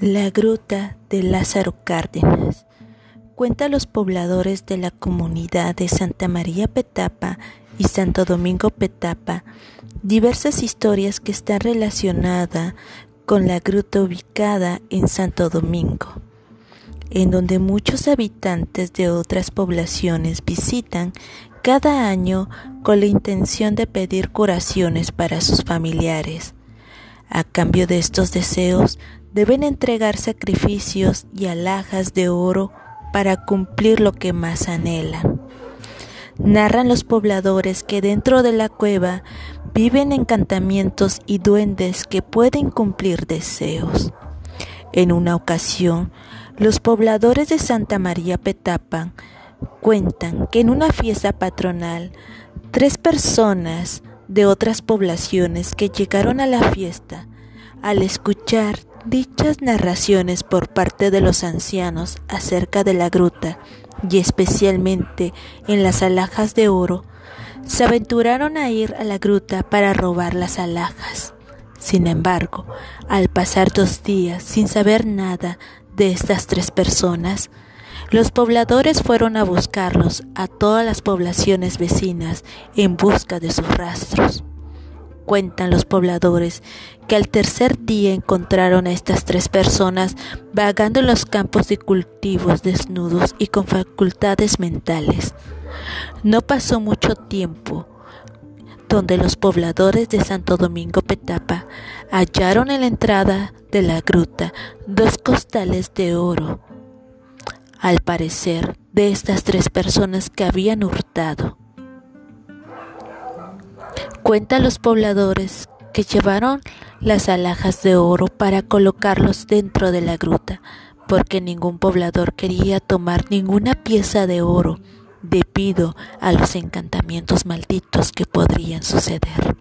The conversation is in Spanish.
La gruta de Lázaro Cárdenas cuenta a los pobladores de la comunidad de Santa María Petapa y Santo Domingo Petapa diversas historias que están relacionadas con la gruta ubicada en Santo Domingo, en donde muchos habitantes de otras poblaciones visitan cada año con la intención de pedir curaciones para sus familiares. A cambio de estos deseos, deben entregar sacrificios y alhajas de oro para cumplir lo que más anhelan. Narran los pobladores que dentro de la cueva viven encantamientos y duendes que pueden cumplir deseos. En una ocasión, los pobladores de Santa María Petapan cuentan que en una fiesta patronal, tres personas de otras poblaciones que llegaron a la fiesta, al escuchar Dichas narraciones por parte de los ancianos acerca de la gruta y especialmente en las alhajas de oro, se aventuraron a ir a la gruta para robar las alhajas. Sin embargo, al pasar dos días sin saber nada de estas tres personas, los pobladores fueron a buscarlos a todas las poblaciones vecinas en busca de sus rastros. Cuentan los pobladores que al tercer día encontraron a estas tres personas vagando en los campos de cultivos desnudos y con facultades mentales. No pasó mucho tiempo donde los pobladores de Santo Domingo Petapa hallaron en la entrada de la gruta dos costales de oro, al parecer de estas tres personas que habían hurtado. Cuenta los pobladores que llevaron las alhajas de oro para colocarlos dentro de la gruta, porque ningún poblador quería tomar ninguna pieza de oro debido a los encantamientos malditos que podrían suceder.